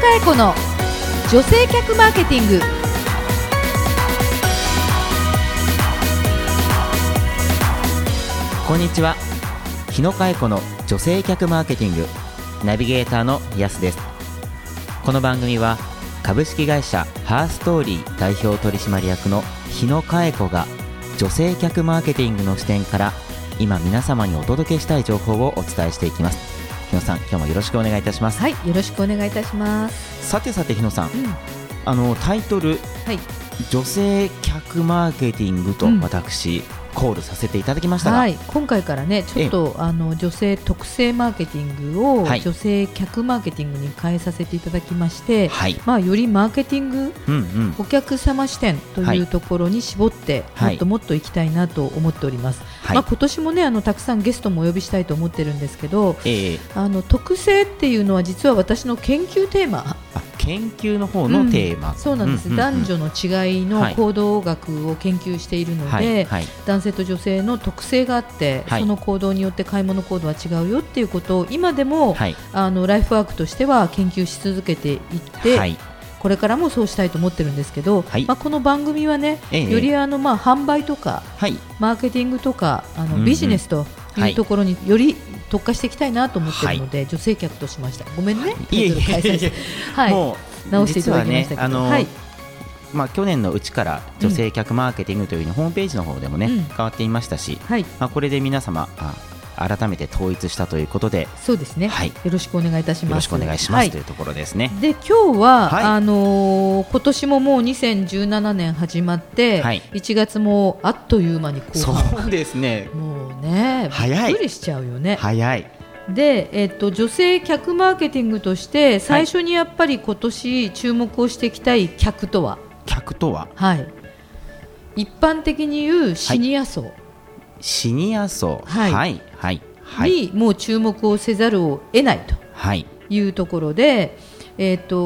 佳恵子の女性客マーケティング。こんにちは。日野佳恵子の女性客マーケティング。ナビゲーターのやすです。この番組は株式会社ハーストーリー代表取締役の日野佳恵子が女性客マーケティングの視点から今皆様にお届けしたい情報をお伝えしていきます。日野さん今日もよろしくお願いいたします。はいよろしくお願いいたします。さてさて日野さんうん。あのタイトルはい女性客マーケティングとうん。私、コールさせていただきましたが、はい、今回からねちょっとあの女性特性マーケティングをはい。女性客マーケティングに変えさせていただきまして、はい。まあ、よりマーケティングうんうん。お客様視点とはいいうところに絞って、はい。もっともっと行きたいなと思っております、はい。まあ、今年もねあのたくさんゲストもお呼びしたいと思ってるんですけどえーあの特性っていうのは実は私の研究テーマ。あ研究の方のテーマ、そうなんです、ううう男女の違いのはい。行動学を研究しているので、はい。はい。男性と女性の特性があって、はい。その行動によって買い物行動は違うよっていうことを今でも、はい。あのライフワークとしては研究し続けていって、はい。これからもそうしたいと思ってるんですけど、はい。まあ、この番組はね、ええ。よりあの、まあ、販売とかはい。マーケティングとかあの、うんうん。ビジネスとはい。い。うところにより特化していきたいなと思ってるので、女性客としました。ごめんね、タイトル変えはい。もう直していただきましたけど。ねあの、はい。まあ去年のうちから女性客マーケティングというふうにホームページの方でもね、うん。変わっていましたし、はい、まあこれで皆様あ改めて統一したということでそうですね、はい。よろしくお願いいたします。よろしくお願いします、はい。というところですね。で今日は、はい。あのー今年ももう2017年始まって、はい。1月もあっという間に後そ半うですね。もうね早い。びっくりしちゃうよね。早い。で、えっと、女性客マーケティングとして最初にやっぱり今年注目をしていきたい客とは、客とは？はい、一般的に言うシニア層シニア層。はいはいはいはいにもう注目をせざるを得ないと。はいいうところで、えー、と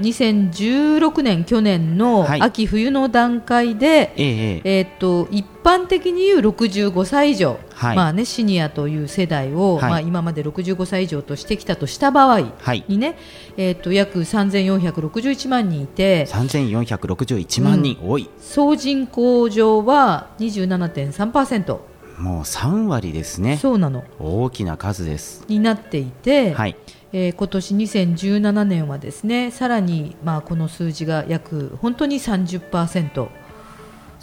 2016年、去年のはい秋冬の段階で、えええええー、と一般的に言う65歳以上、はいまあね、シニアという世代を、はいまあ、今まで65歳以上としてきたとした場合はい。にね、えー、と約3461万人いて3461万人、多い。総人口上は27.3%もう3割ですね。そうなの大きな数です。になっていて、はい。えー今年2017年はですねさらに、まあ、この数字が約本当に30%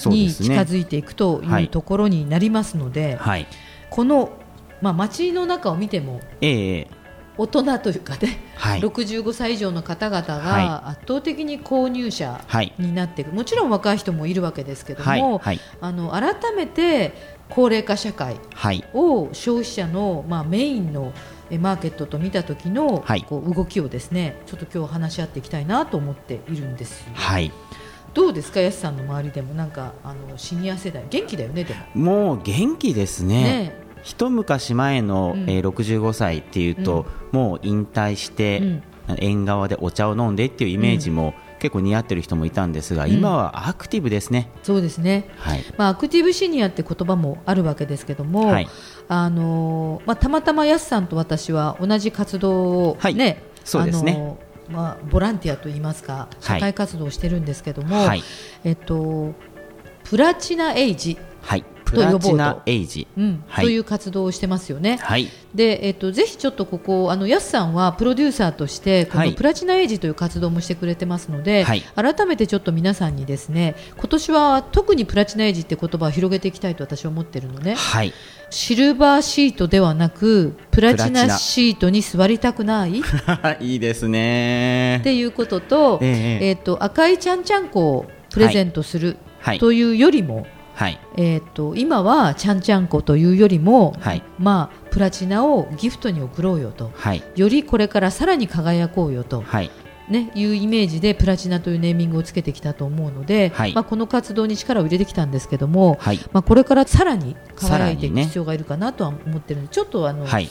に。近づいていくとはいいうところになりますので、はい。この、まあ、街の中を見てもええええ大人というかね、はい。65歳以上の方々はが圧倒的に購入者はい。になっていくもちろん若い人もいるわけですけども、はい。はい。あの改めて高齢化社会はい。を消費者の、まあ、メインのえマーケットと見た時の、はい。こう動きをですねちょっと今日話し合っていきたいなと思っているんですよ。はい。どうですか、やすさんの周りでも？なんかあのシニア世代元気だよねでも。もう元気ですね。ね一昔前の、うん。えー65歳っていうと、もう引退して、うん。縁側でお茶を飲んでっていうイメージも、結構似合ってる人もいたんですが、うん今はアクティブですね。そうですね、はい。まあ、アクティブシニアって言葉もあるわけですけども、はい。あのまあ、たまたまやすさんと私は同じ活動を、はいねそうですねあのまあ、ボランティアといいますか社会活動をしてるんですけども、はい。えっと、プラチナエイジ、はい。プラチナエイジ。うんはいという活動をしてますよね。はい。で、えっと、ぜひちょっとここあのやすさんはプロデューサーとしてこはいのプラチナエイジという活動もしてくれてますので、はい改めてちょっと皆さんにですね今年は特にプラチナエイジって言葉を広げていきたいと私は思ってるのねはい。シルバーシートではなくプラチナナシートに座りたくない？っ いいですね。ていうことと,、えええっと赤いちゃんちゃんこをプレゼントするはい。というよりも、はい。えー、と今はちゃんちゃんこというよりも、はいまあ、プラチナをギフトに贈ろうよとはい。よりこれからさらに輝こうよと、はい。ね、いうイメージでプラチナというネーミングをつけてきたと思うので、はいまあ、この活動に力を入れてきたんですけども、はい。まあ、これからさらに輝いていく必要がいるかなとは思ってるので、ちょっとあの、はい。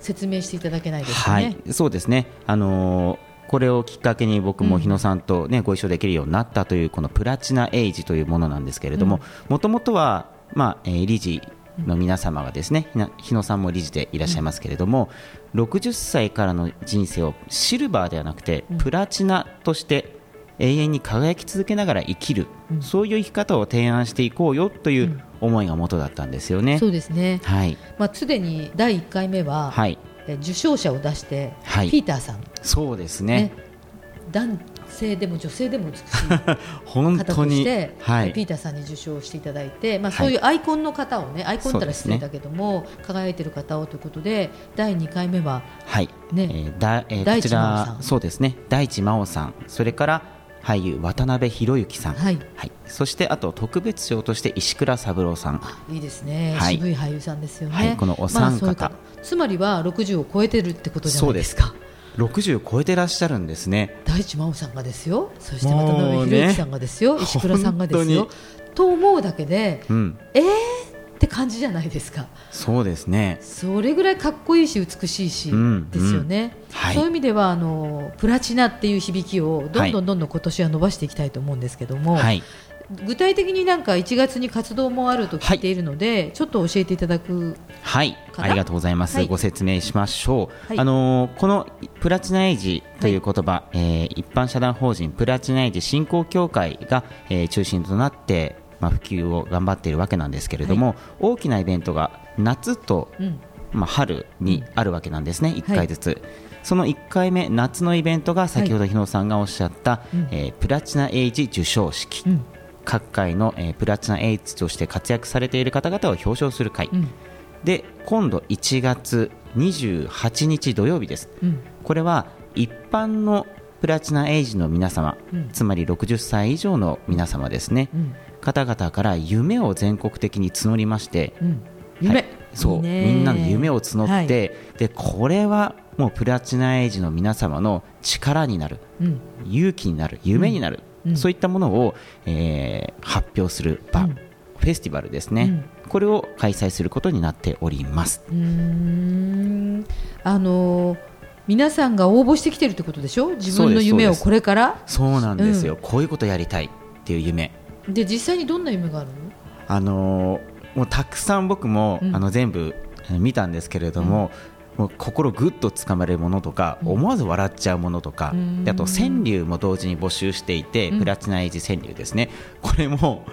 説明していただけないですかはね。い、そうですね。あのーこれをきっかけに僕も日野さんと、ねご一緒できるようになったというこのプラチナエイジというものなんですけれどももともとは、まあえー理事の皆様がですね、な日野さんも理事でいらっしゃいますけれども、60歳からの人生をシルバーではなくて、プラチナとして永遠に輝き続けながら生きる、そういう生き方を提案していこうよという思いが元だったんですよね。そうですね、はい、まあ、すでに第1回目は、はい、え受賞者を出して、はい。ピーターさん、そうですね。ね。男性でも女性でも美しい。本方として、はい。ピーターさんに受賞していただいて、まあ、はい。そういうアイコンの方をね、アイコンったら失礼だけども、輝いてる方をということで第2回目ははい、ねえーだえー大地真央さん。そうですね。大地真央さん。それから俳優渡辺裕之さん、はい。そしてあと特別賞として石倉三郎さん。いいですね、はい。渋い俳優さんですよね、はい。このお三方。そういう方つまりは60を超えてるってことじゃないですか。60超えてらっしゃるんですね。大地真央さんがですよ。そして渡辺裕之さんがですよ、石倉さんがですよ。本と思うだけでうん。えーって感じじゃないですか。そうですね。それぐらいかっこいいし美しいし、うんですよね、はい。そういう意味ではあのプラチナっていう響きをどんどんどんどん今年は伸ばしていきたいと思うんですけども、はい具体的になんか1月に活動もあると聞いているので、ちょっと教えていただくはい。ありがとうございます、はい。ご説明しましょう、はい。あのーこのプラチナエイジという言葉、えー一般社団法人プラチナエイジ振興協会が、えー中心となって、まあ、普及を頑張っているわけなんですけれども、大きなイベントが夏と、うん。まあ、春にあるわけなんですね、1回ずつ。その1回目、夏のイベントが先ほど日野さんがおっしゃった、うん。えープラチナエイジ授賞式、うん各界の、えープラチナエイジとして活躍されている方々を表彰する会、うん。で今度1月28日土曜日です。うん。これは一般のプラチナエイジの皆様、うん。つまり60歳以上の皆様ですね、うん。方々から夢を全国的に募りまして、うん。夢、はい。そう。みんなの夢を募って、はい。でこれはもうプラチナエイジの皆様の力になる。うん。勇気になる。夢になる、うん。そういったものを、えー発表する場、うん。フェスティバルですね、これを開催することになっております。うーん。あの皆さんが応募してきてるってことでしょ？自分の夢をこれから？そうなんですよ、うこういうことやりたいっていう夢。で実際にどんな夢があるの？あのーもうたくさん僕も、うん。あの全部えー見たんですけれども、もう心ぐっとつかまれるものとか、うん。思わず笑っちゃうものとか、うん。であと川柳も同時に募集していて、うん。プラチナエイジ川柳ですね。これも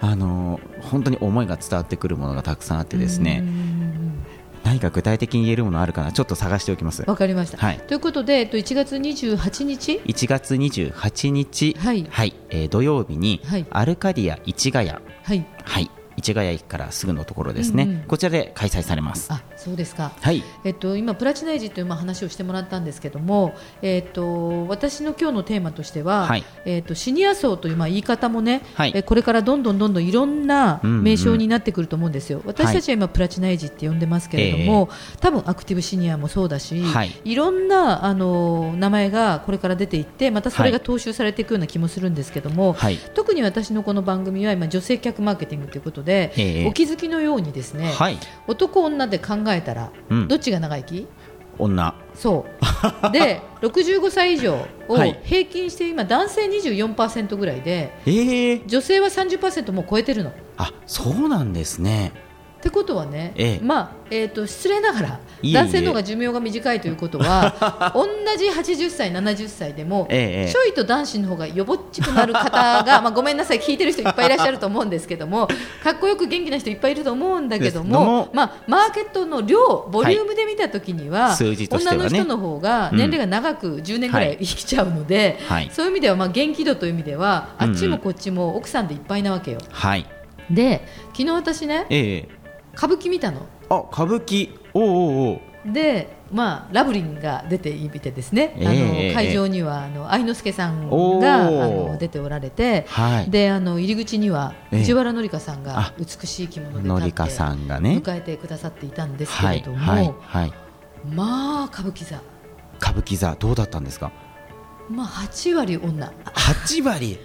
あのー本当に思いが伝わってくるものがたくさんあってですうねん。何か具体的に言えるものあるかな？ちょっと探しておきます。わかりました、はい。ということで、えっと、1月28日？1月28日、はい。えー土曜日に、はい。アルカディア市ヶ谷。はい。はい、市ヶ谷駅からすぐのところですね、うんうん。こちらで開催されます。あそうですか。はい、えっと、今、プラチナエイジというまあ話をしてもらったんですけども、えっと、私の今日のテーマとしては、はい。えっと、シニア層というまあ言い方もね、はい。えこれからどんどんどんどんいろんなうんうん名称になってくると思うんですよ、私たちは今、プラチナエイジって呼んでますけれども、多分アクティブシニアもそうだし、はい。い、ろんなあの名前がこれから出ていって、またそれが踏襲されていくような気もするんですけども、はい、特に私のこの番組は今、女性客マーケティングということで、ええ。お気づきのようにですね、はい、男女で考えたら、うん。どっちが長生き？女、そう。で65歳以上をはい。平均して今男性24%ぐらいでえー、女性は30%もう超えてるの。っあ、そうなんですね。てことはね、ええ。まあえー、と失礼ながら男性の方が寿命が短いということは 同じ80歳、70歳でも、ええちょいと男子の方がよぼっちくなる方が、まあ、ごめんなさい、聞いてる人いっぱいいらっしゃると思うんですけども かっこよく元気な人いっぱいいると思うんだけどもも。まあ、マーケットの量、ボリュームで見たときには、はね。女の人の方が年齢が長く10年ぐらい生きちゃうので、はい。そういう意味では、まあ、元気度という意味ではあっちうん。うんもこっちも奥さんでいっぱいなわけよ。はい、で昨日私ねええ歌舞伎見たの？あ、歌舞伎、おうおうおう。で、まあ、ラブリンが出ていてですね、ええあええの会場にはあの愛之助さんおがあーの出ておられて、はい、であの入り口にはええ。藤原紀香さんがあ美しい着物で立ってさんがね、迎えてくださっていたんですけはい、れども、はい、はい、まあ歌舞伎座、歌舞伎座どうだったんですか？まあ、8割女。八割、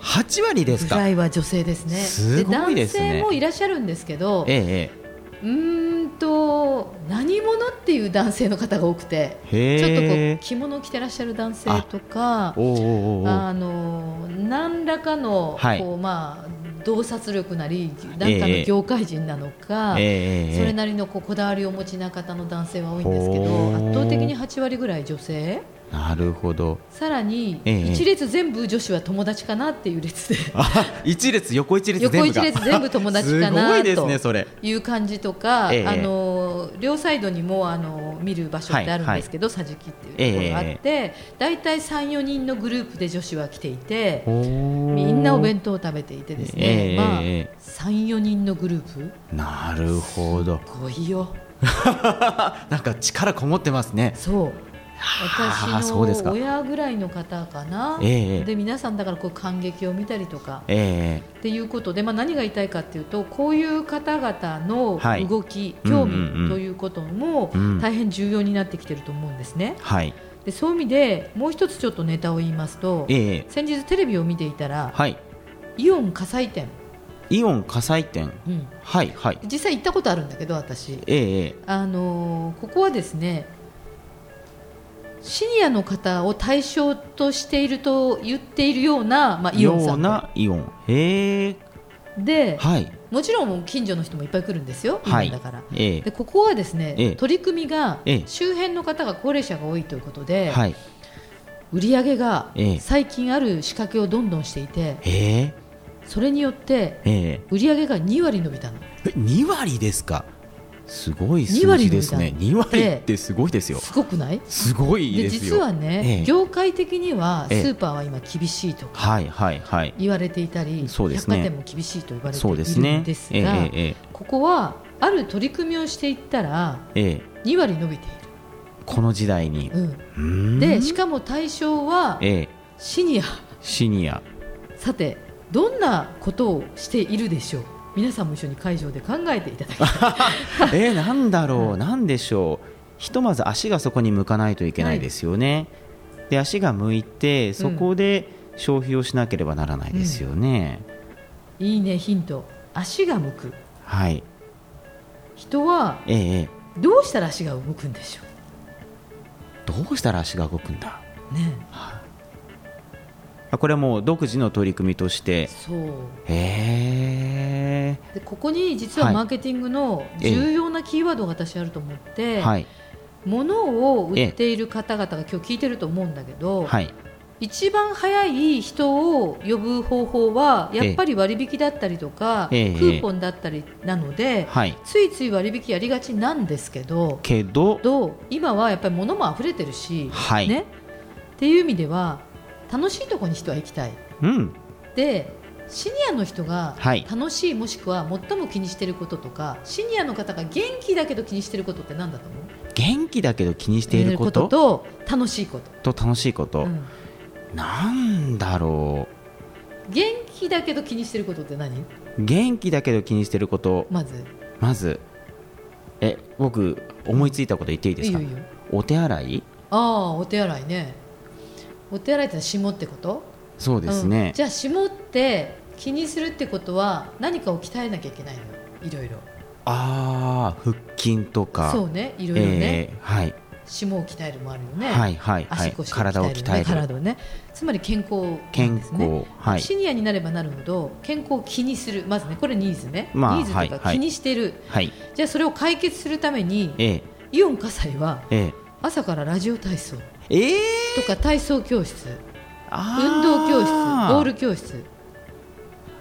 八割ですか？ぐらいは女性ですね。すごいですね。男性もいらっしゃるんですけどええうーんと何者っていう男性の方が多くてええ。ちょっとこう着物を着てらっしゃる男性とかあの何らかの、はいこうまあ洞察力なりなんかの業界人なのか、ええそれなりのこだわりをお持ちな方の男性は多いんですけど圧倒的に8割ぐらい女性。なるほど。さらにええ一列全部女子は友達かなっていう列で。あ一列横一列全部横が一列全部友達かな いですねとそれ。いう感じとか、ええあの両サイドにもあの見る場所ってあるんですけど、桟敷っていうところがあって、大体3、4人のグループで女子は来ていて、みみんなお弁当を食べていてですね、ええまあ、ええ。3、4人のグループ、なるほど。すごいよ、なんか力こもってますね。そう。私の親ぐらいの方かな、ええ。で皆さんだからこう感激を見たりとか。えっていうことで、まあ、何が言いたいかというとこういう方々のはい。動き、うん興うんうん。味ということもうん。大変重要になってきてると思うんですね。えはい。でそういう意味でもう一つちょっとネタを言いますとええ。先日テレビを見ていたらはい。イオン火災店、イオン火災店うん。はいはい。実際行ったことあるんだけど私、ええええ。あのーここはですねシニアの方を対象としていると言っているような、まあ、イオンさようんなイオン。へえではい。もちろん近所の人もいっぱい来るんですよ、はい。ンだから。ええ。でここはですね、ええ。取り組みがええ。周辺の方が高齢者が多いということで、はい。売り上げがええ。最近ある仕掛けをどんどんしていて、ええそれによってええ。売り上げが2割伸びたの。え2割ですか？すごい数2割字ですね。2割でってすごいですよ。すごくない？すごいでですよ。実はね、ええ。業界的にはスえ。えーパーは今厳しいとかはいはいはい。言われていたり、そうですね。百貨店も厳しいと言われていそうるですね。んですが、ここはある取り組みをしていったらええ。2割伸びていこの時代に。る。うん。でしかも対象はええ。シニア。シニア。さてどんなことをしているでしょう？皆さんも一緒に会場で考えていただきたい。えー、なんだろう、なんでしょう、ひとまず足がそこに向かないといけないですよね、で足が向いて、そこで消費をしなければならないですよね、いいねヒント。足が向く。はい、人はえーえどうしたら足が向くんでしょーどうしたら足が動くんだ、うねあこれはもう独自の取り組みとして、そう。へでここに実ははい。マーケティングの重要なキーワードが私あると思って、ーはい、物を売っている方々が今日聞いてると思うんだけど、はい、一番早い人を呼ぶ方法はやっぱり割引だったりとか、ええクーポンだったりなので、はい、ついつい割引やりがちなんですけどけど、今はやっぱり物も溢れてるし、はい。ね、っていう意味では楽しいところに人は行きたい。うん、でシニアの人がはい。楽しい、もしくは最も気にしていることとかシニアの方が元気だけど気にしていることって何だと思う？元気だけど気にしていること？と楽しいこと、と楽しいこと、うん。なんだろ元気だけど気にしていることって何？う、元気だけど気にしていること、まず。まず。え僕思いついたこと言っていいですか？お手洗い？ああお手洗いね。お手洗いってのは霜ってこと？そうですうん。ね、じゃあ霜って気にするってことは何かを鍛えなきゃいけないの？よいろいろ。ああ腹筋とか。そうね。いろいろね、えーはい。霜を鍛えるもあるよね、はいはいはい。足腰体を鍛える。体をね。つまり健康なん健ですね。康。はい。シニアになればなるほど健康を気にする。まずねこれニーズね、まあニーズとか気にしてる、はい。じゃあそれを解決するためにえーイオン火災はえ朝からラジオ体操ー、えー、とか体操教室運動教室ボール教室。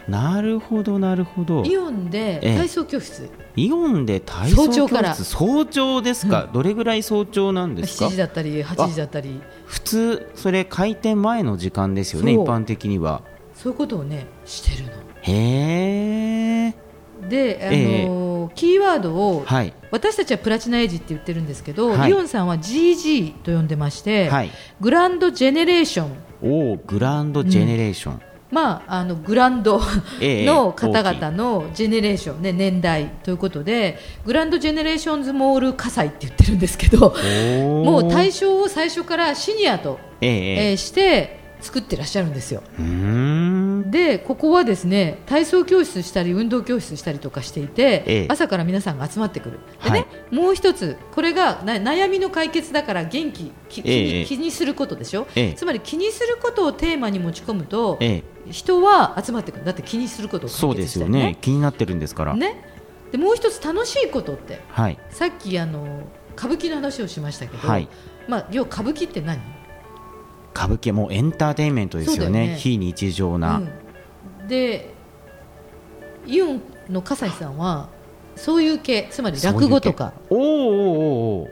なるほどなるほど。イオンでええ。体操教室、イオンで体操教室？早朝から。早朝ですか、どれぐらい早朝なんですか？7時だったり8時だったり。普通それ開店前の時間ですよね一般的には。そういうことをねしてるの。へえで、あのえーキーワードを、はい。私たちはプラチナエイジって言ってるんですけど、はい。イオンさんは GG と呼んでまして、はい。グランドジェネレーション。おおグランドジェネレーション、まあ、あのグランドええの方々のジェネレーション、ね、年代ということでグランドジェネレーションズモール火災って言ってるんですけどももう対象を最初からシニアと、ええええ。ーして作ってらっしゃるんですよ。えうーんでここはですね体操教室したり運動教室したりとかしていて、ええ。朝から皆さんが集まってくる。でね、はもう一つこれがな悩みの解決だから元気き気に,、ええ。気にすることでしょ、ええ。つまり気にすることをテーマに持ち込むと、ええ。人は集まってくる。だって気にすることを、ね、そうですよね。気になってるんですから。ね。でもう一つ楽しいことって、はい、さっきあの歌舞伎の話をしましたけど、はい、まあ、要歌舞伎って何？歌舞伎はもうエンターテインメントですよね、ね、非日常な、うん、でイオンの笠井さんはそういう系つまり落語とか。おおお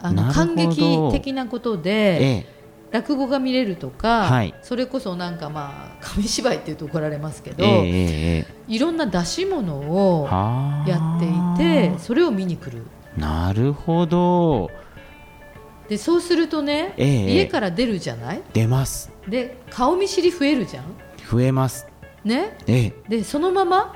あの感激的なことで、ええ。落語が見れるとか、はい、それこそなんかまあ紙芝居っていうと怒られますけど、えー、いろんな出し物をやっていてそれを見に来る。なるほどでそうするとね、えー、家から出るじゃない？出ます。で顔見知り増えるじゃん？増えます。ね、えー、でそのまま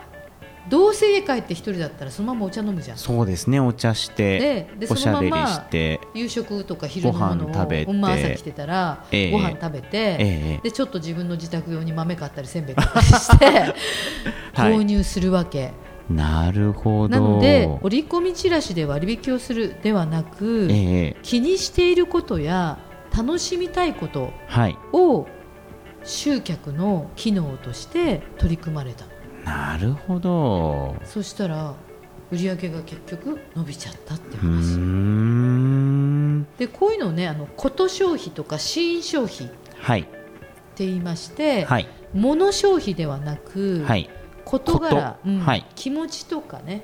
どうせ家帰って一人だったらそのままお茶飲むじゃん。そうですね。お茶してででそのまま夕食とか昼のものを馬朝来てたら、えー、ご飯食べて、えー、でちょっと自分の自宅用に豆買ったりせんべい買ったりして 購入するわけ、はい、なるほど。なので折り込みチラシで割引をするではなく、えー、気にしていることや楽しみたいことを集客の機能として取り組まれた。なるほど。そしたら売り上げが結局伸びちゃったって話。でこういうのをねあのこと消費とかシーン消費って言いまして、はい、物消費ではなく、はい、事柄、うん。はい、気持ちとかね。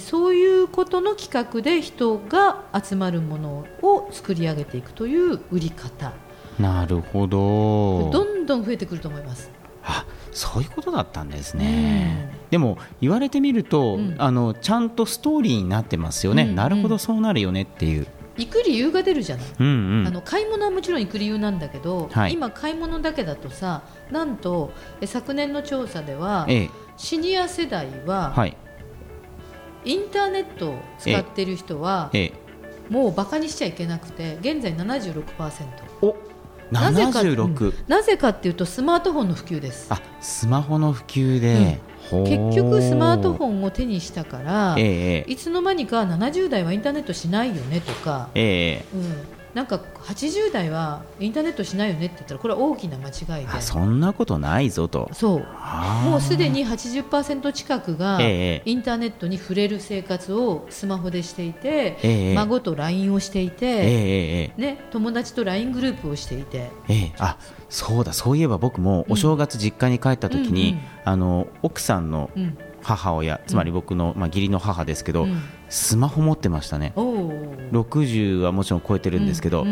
そういうことの企画で人が集まるものを作り上げていくという売り方。なるほど。どんどん増えてくると思います。あそういうことだったんですね、うん、でも言われてみると、うん、あのちゃんとストーリーになってますよね、うんうん、なるほどそうなるよねっていう。行く理由が出るじゃない、うんうん、あの買い物はもちろん行く理由なんだけど、はい、今買い物だけだとさなんとえ昨年の調査では、ええ、シニア世代は、はい、インターネットを使っている人は、え、もうバカにしちゃいけなくて現在76%おなぜか、うん、なぜかっていうとスマートフォンの普及です。あスマホの普及で、うん、結局スマートフォンを手にしたから、えー、いつの間にか70代はインターネットしないよねとか、えー、うん、なんか80代はインターネットしないよねって言ったらこれは大きな間違いで。そんなことないぞと。そう。もうすでに80%近くがインターネットに触れる生活をスマホでしていて、えー、孫と LINE をしていて、えー、ね、友達と LINE グループをしていて、えー、あそうだそういえば僕もお正月実家に帰った時に、うんうんうん、あの奥さんの、うん母親つまり僕の、まあ、義理の母ですけど、うん、スマホ持ってましたね。60はもちろん超えてるんですけど、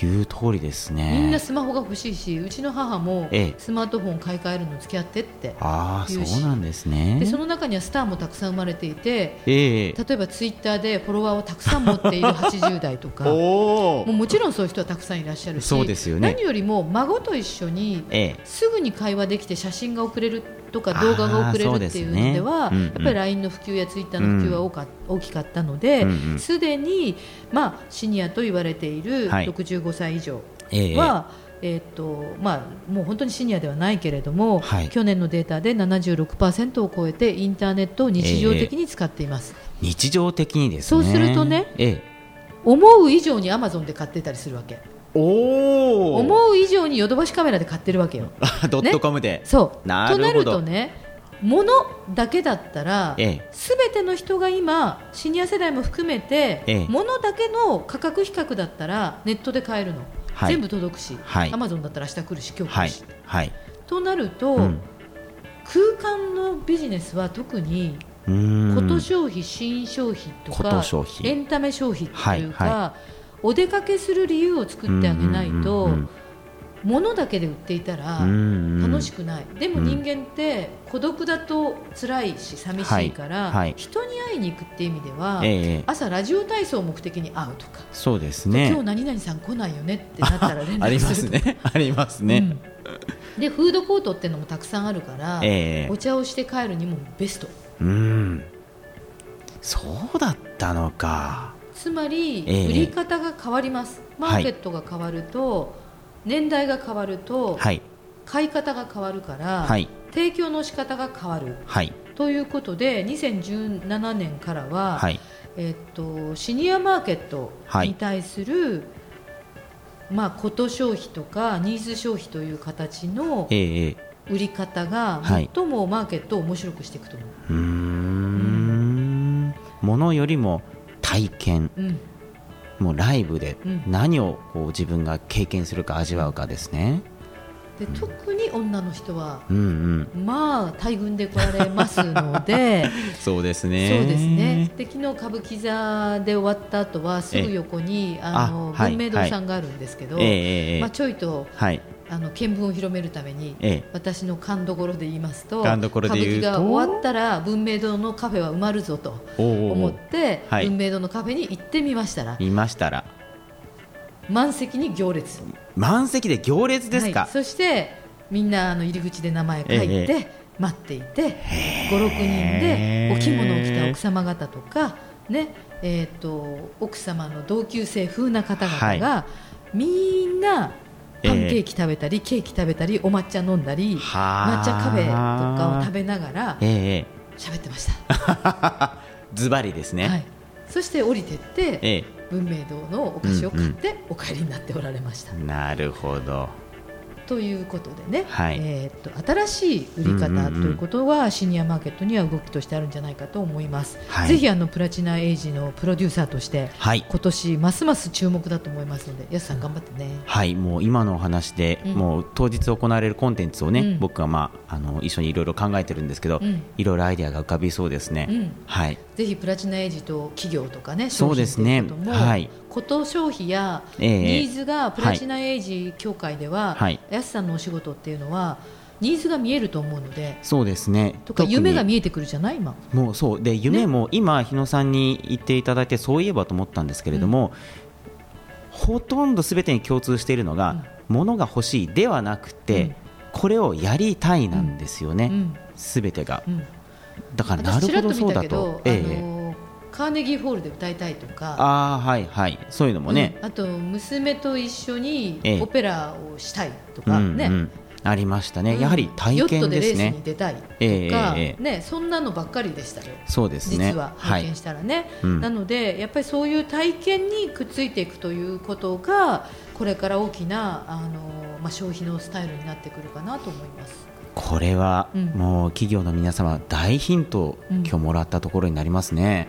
言う通りですね。みんなスマホが欲しいしうちの母もスマートフォン買い替えるの付き合ってってああそうなんですね。でその中にはスターもたくさん生まれていて、えー、例えばツイッターでフォロワーをたくさん持っている80代とか もうもちろんそういう人はたくさんいらっしゃるしそうですよ、ね、何よりも孫と一緒にすぐに会話できて写真が送れるとか動画が送れるっていうのでは、ね。うんうん、やっぱり LINE の普及やツイッターの普及は大か、大きかったのですで、うん。うん、に、まあ、シニアと言われている65歳以上は、えーとまあ、もう本当にシニアではないけれども、はい、去年のデータで76%を超えてインターネットを日常的に使っています、えー、日常的にです、ね、そうするとね、えー、思う以上にアマゾンで買ってたりするわけ。お思う以上にヨドバシカメラで買ってるわけよ。ドットコムで、ね、そう。なとなるとね物だけだったら、す、べ、ての人が今シニア世代も含めて、ええ、物だけの価格比較だったらネットで買えるの、はい、全部届くし、アマゾンだったら明日来るし今日来るし、はい、となると、うん、空間のビジネスは特にこと消費、新消費とかエンタメ消費というか、はいはい、お出かけする理由を作ってあげないと、物だけで売っていたら楽しくない、でも人間って孤独だと辛いし寂しいから、はい。はい、人に会いに行くっていう意味では、えー、朝ラジオ体操を目的に会うとか。そうですね。今日何々さん来ないよねってなったら連絡する ありますね。ありますね、うん、でフードコートっていうのもたくさんあるから、えー、お茶をして帰るにもベスト。うん。そうだったのかつまり、売り方が変わります、マーケットが変わると、年代が変わると、はい、買い方が変わるから、はい、提供の仕方が変わる、はい、ということで2017年からは、えー、っとシニアマーケットに対する、まあ、こと消費とかニーズ消費という形の売り方が最もマーケットを面白くしていくと思う。うん、ものよりも体験、うん、もうライブで何をこう自分が経験するか味わうかですね。で特に女の人は、うんうん、まあ大群で来られますので。そうですね。そうですね。で昨日歌舞伎座で終わった後はすぐ横にあの文明堂さんがあるんですけど、はいはい、まあ、ちょいと、はい、あの見聞を広めるために、ええ、私の勘どころで言いますと歌舞伎が終わったら文明堂のカフェは埋まるぞと思って文明堂のカフェに行ってみましたら見ましたら。満席に行列。満席で行列ですか、はい、そしてみんなあの入り口で名前書いて待っていて56人でお着物を着た奥様方とか、ねえーと、奥様の同級生風な方々が、はい、みんなパンケーキ食べたり、ケーキ食べたりお抹茶飲んだり抹茶カフェとかを食べながら喋、ってました。ズバリですね、はい、そして降りてって、ええ、文明堂のお菓子を買ってお帰りになっておられました。なるほどということでね、はい、えー、と新しい売り方ということはシニアマーケットには動きとしてあるんじゃないかと思います、はい、ぜひあのプラチナエイジのプロデューサーとして、はい、今年ますます注目だと思いますので安さん頑張ってね。はいもう今のお話で、うん、もう当日行われるコンテンツをね、うん、僕が、まあ、あの一緒にいろいろ考えてるんですけど、いろいろアイデアが浮かびそうですね、うん、はいぜひプラチナエイジと企業とかねそうですね。はい。こと消費やニーズがプラチナエイジ協会では、はい、安さんのお仕事っていうのはニーズが見えると思うのでそうですね。とか夢が見えてくるじゃない今もうそう。で夢も、今日野さんに言っていただいてそういえばと思ったんですけれども、うん、ほとんどすべてに共通しているのが、うん、物が欲しいではなくて、うん、これをやりたいなんですよね、す、べ、てが、だからなるほどそうだと。ええ。カーネギーホールで歌いたいとか。あはいはい。そういうのもね、うん、あと娘と一緒にオペラをしたいとかね、うんうん、ありましたね、やはり体験ですね。出たいとか、えー、ね、そんなのばっかりでしたよ。そうですね。実は拝見したらね、はいなのでやっぱりそういう体験にくっついていくということがこれから大きなあのまあ消費のスタイルになってくるかなと思います。これは、もう企業の皆様大ヒント、今日もらったところになりますね。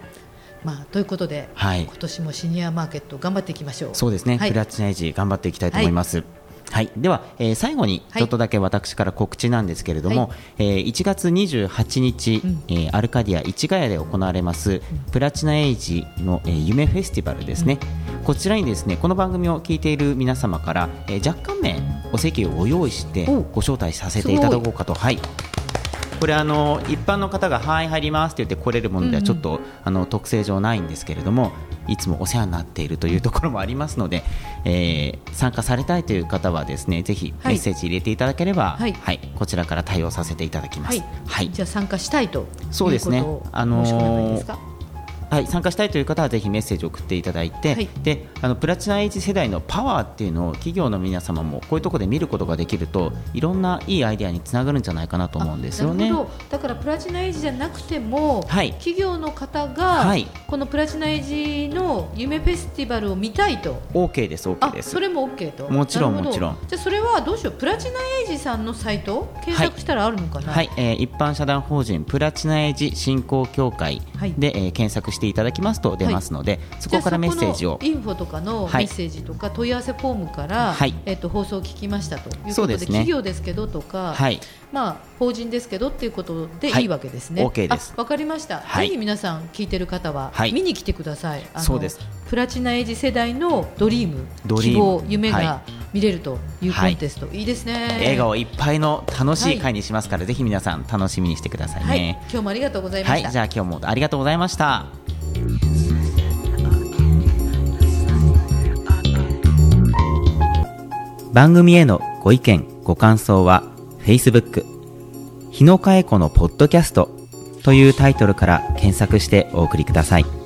まあ、ということで、はい、今年もシニアマーケット頑張っていきましょう。そうですね、はい、プラチナエイジ頑張っていきたいと思います。はいはい、では、えー、最後にちょっとだけ私から告知なんですけれども、はい、えー、1月28日、うん、えー、アルカディア市ヶ谷で行われます、うん、プラチナエイジの、えー、夢フェスティバルですね、うん、こちらにですねこの番組を聞いている皆様から、えー、若干名お席をご用意してご招待させていただこうかと。はいこれあの一般の方が「はい入ります」って言って来れるものではちょっと、うんうん、あの特性上ないんですけれどもいつもお世話になっているというところもありますので、えー、参加されたいという方はですねぜひメッセージ入れていただければ、はい、はい、こちらから対応させていただきます。はい、はい、じゃあ参加したいとそうですね。あのーはい、参加したいという方はぜひメッセージを送っていただいて、はい、であのプラチナエイジ世代のパワーっていうのを企業の皆様もこういうところで見ることができるといろんないいアイデアにつながるんじゃないかなと思うんですよね。だからプラチナエイジじゃなくても、はい、企業の方が、はい、このプラチナエイジの夢フェスティバルを見たいと。OK です OK です。それも OK と。もちろんもちろん。じゃそれはどうしよう。プラチナエイジさんのサイト検索したらあるのかな？はい、はい、えー、一般社団法人プラチナエイジ振興協会で、はい、えー、検索していただきますと出ますので、はい、そこからメッセージをインフォとかのメッセージとか問い合わせフォームから、はい、えっと放送を聞きましたということで、ね、企業ですけどとか、はい、まあ法人ですけどっていうことでいいわけですね。OK です。わかりました。ぜひ皆さん聞いてる方は見に来てください。そうです。プラチナエイジ世代のドリーム、希望、夢が見れるというコンテスト、い、いですね。笑顔いっぱいの楽しい会にしますから、ぜひ皆さん楽しみにしてくださいね。今日もありがとうございました。じゃあ今日もありがとうございました。番組へのご意見、ご感想は Facebook 日野佳恵子のポッドキャストというタイトルから検索してお送りください。